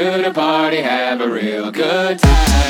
to the party, have a real good time.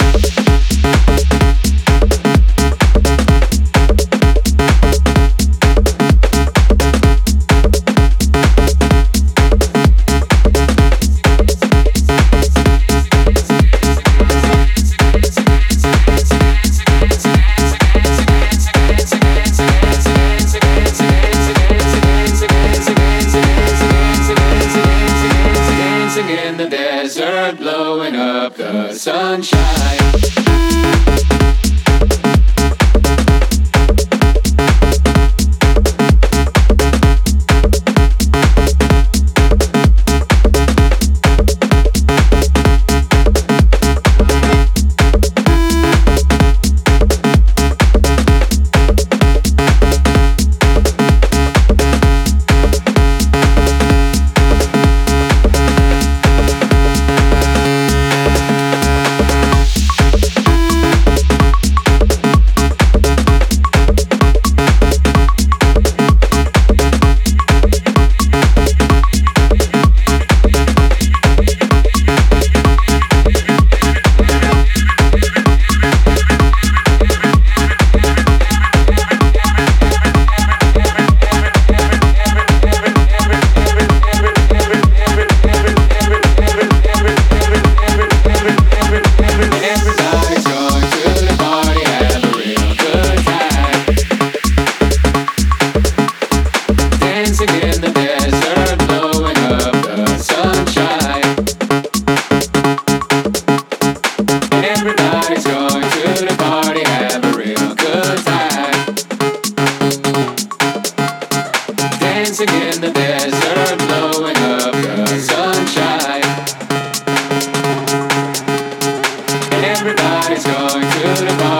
going to the bar.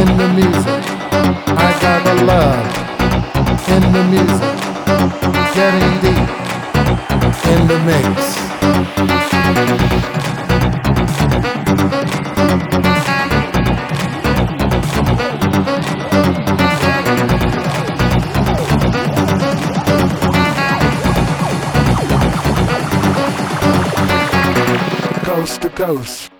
in the music. I got the love in the music. Getting deep in the mix. Coast to coast.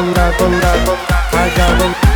I got tonda,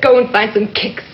go and find some kicks.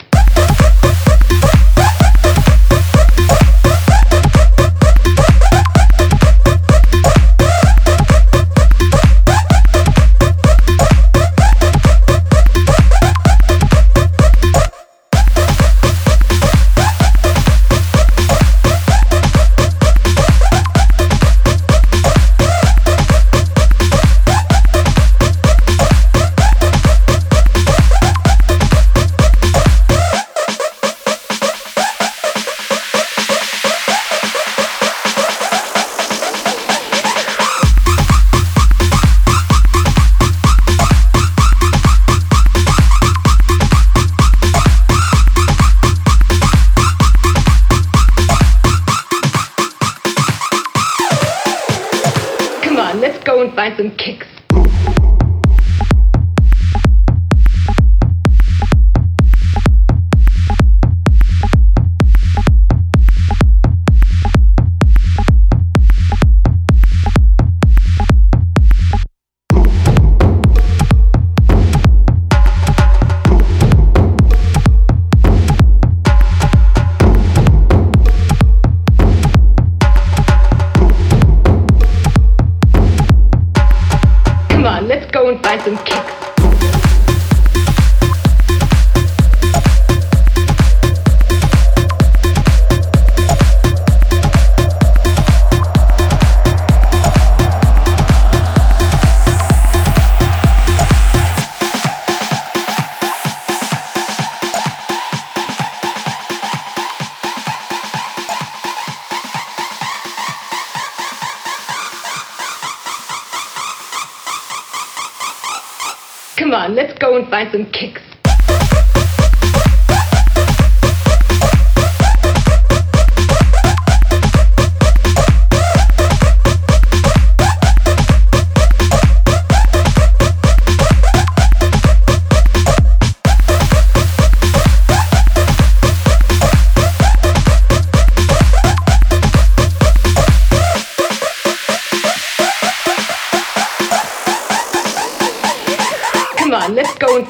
Let's go and find some kicks.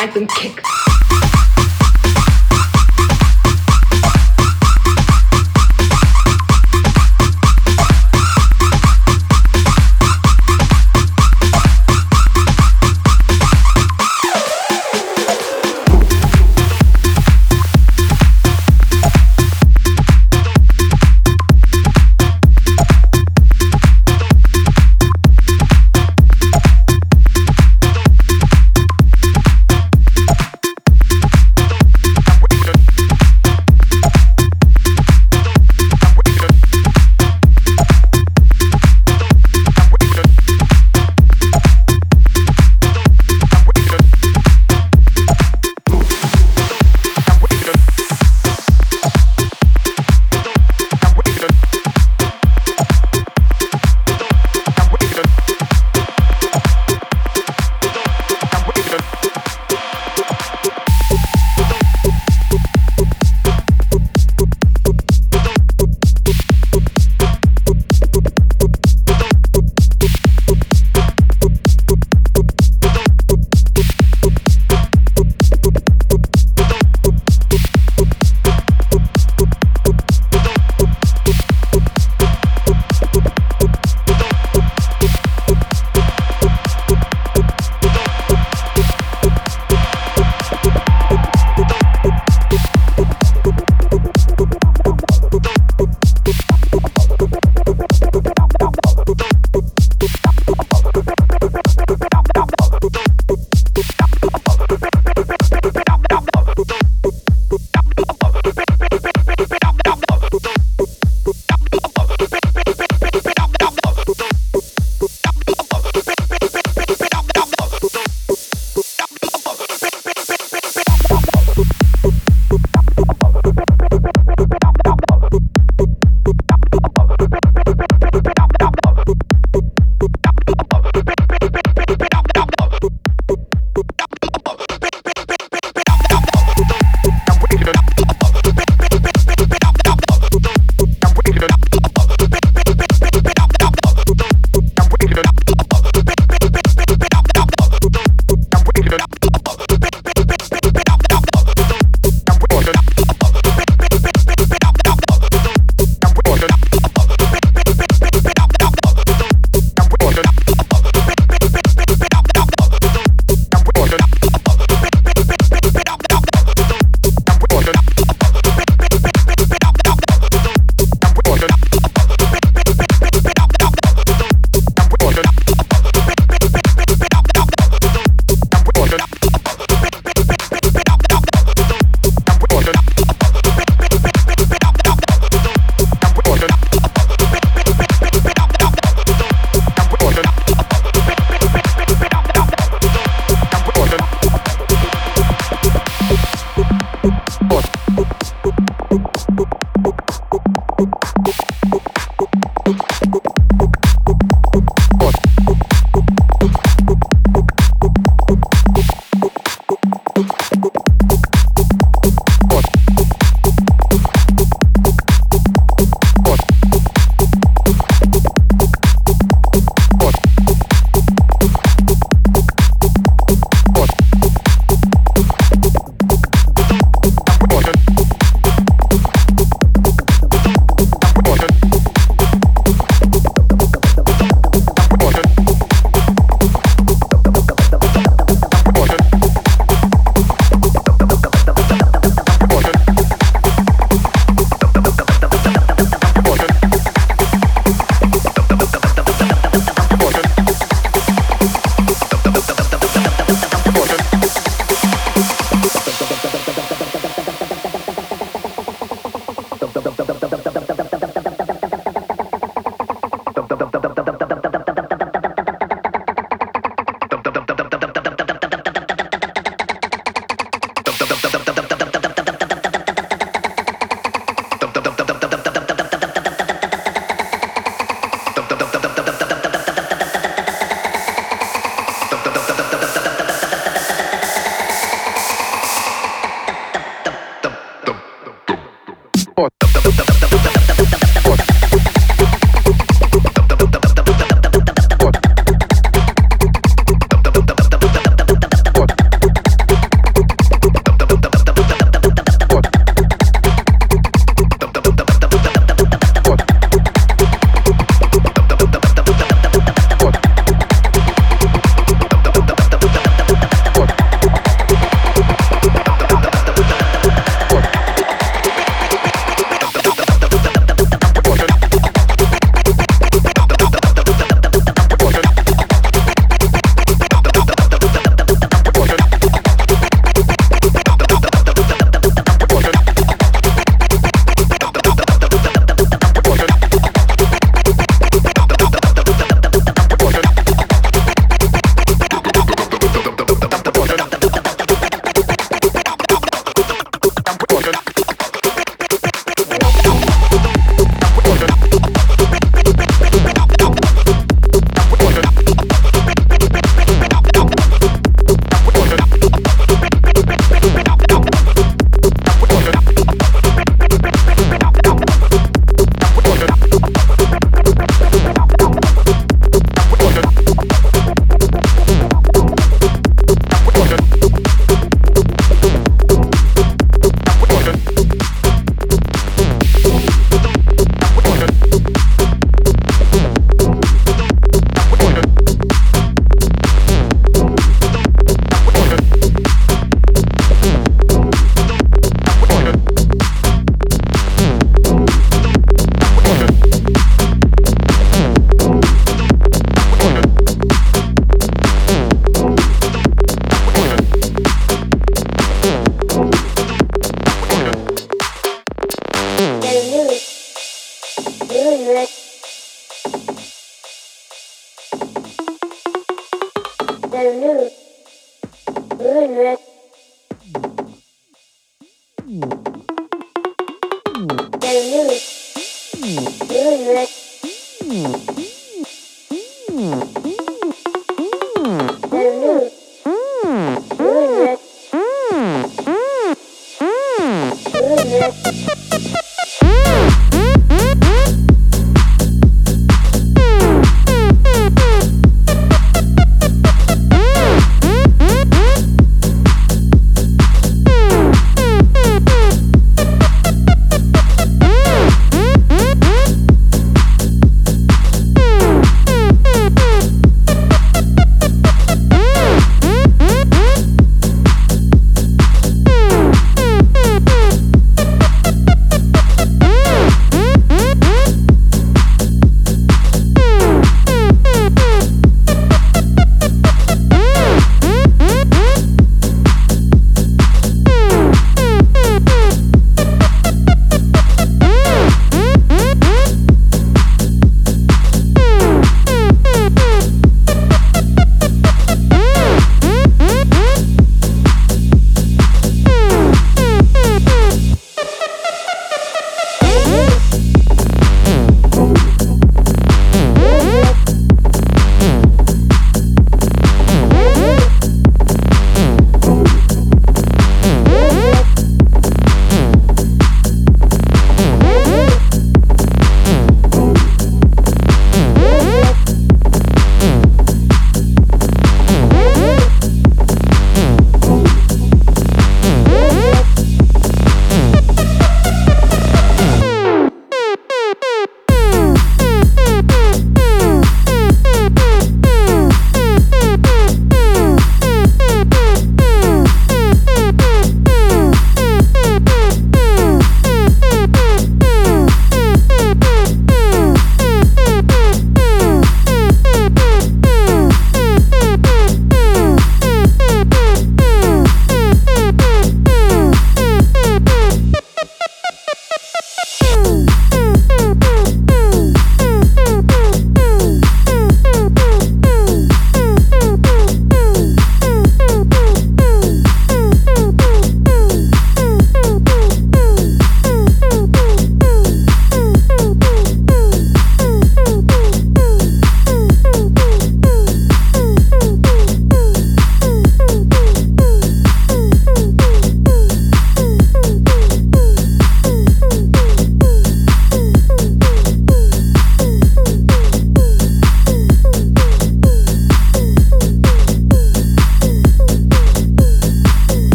Let's go and